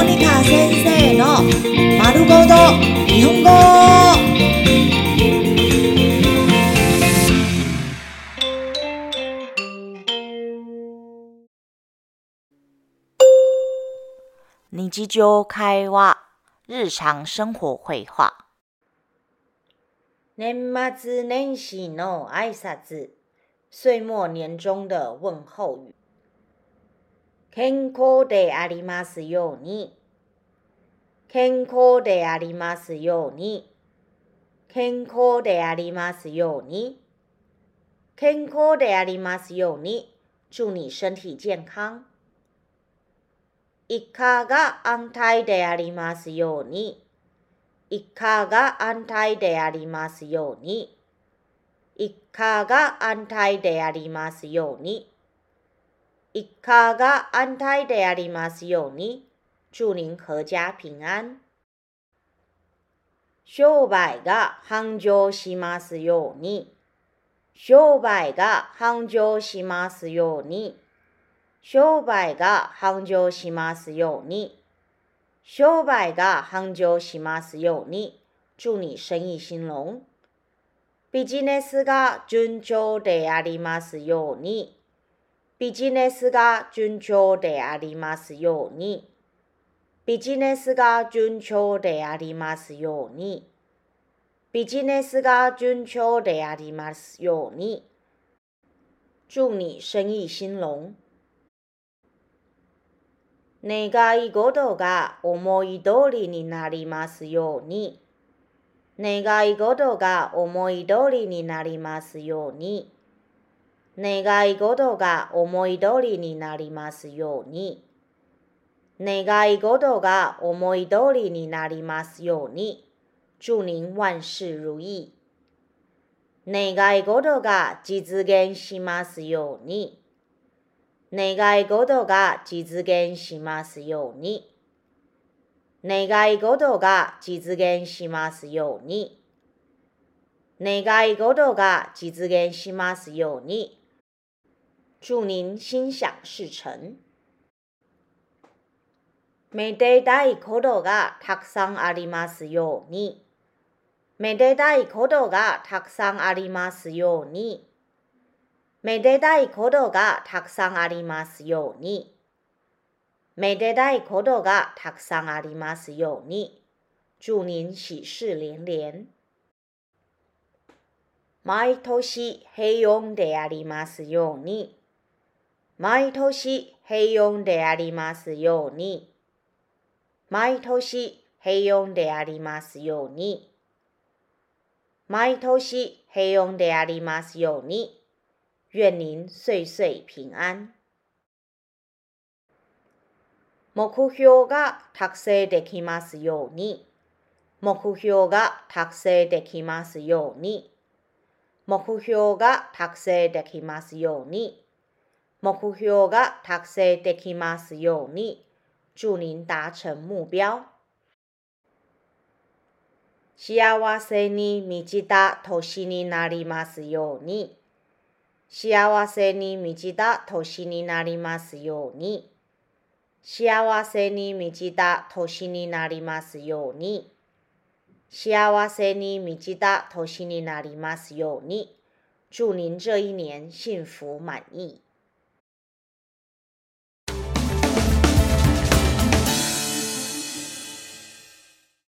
モニカ先生の丸ごと日本語。日常会話、日常生活会話。年末年始の挨拶、岁末年終的問候語。 健康でありますように。健康でありますように。健康でありますように。健康でありますように。祝你身体健康。一家が安泰でありますように。一家が安泰でありますように。一家が安泰でありますように。一家が安泰でありますように。祝您阖家平安。商売が繁盛しますように。商売が繁盛しますように。商売が繁盛しますように。商売が繁盛しますように。祝你生意興隆。ビジネスが順調でありますように。ビジネスが順調でありますように。ビジネスが順調でありますように。ビジネスが順調でありますように。祝你生意興隆。願い事が思い通りになりますように。願い事が思い通りになりますように。願い事が思い通りになりますように。願い事が思い通りになりますように。祝您万事如意。願い事が実現しますように。願い事が実現しますように。願い事が実現しますように。願い事が実現しますように。祝您心想事成。めでたいことがたくさんありますように。めでたいことがたくさんありますように。めでたいことがたくさんありますように。めでたいことがたくさんありますように。祝您喜事連連。毎年平穏でありますように。毎年平穏でありますように。毎年平穏でありますように。毎年平穏でありますように。願您岁岁平安。目標が達成できますように。目標が達成できますように。目標が達成できますように。目標が達成できますように。祝您達成目標。幸せに満ちた年になりますように。幸せに満ちた年になりますように。幸せに満ちた年になりますように。幸せに満ちた年になりますように。祝您这一年幸福满意。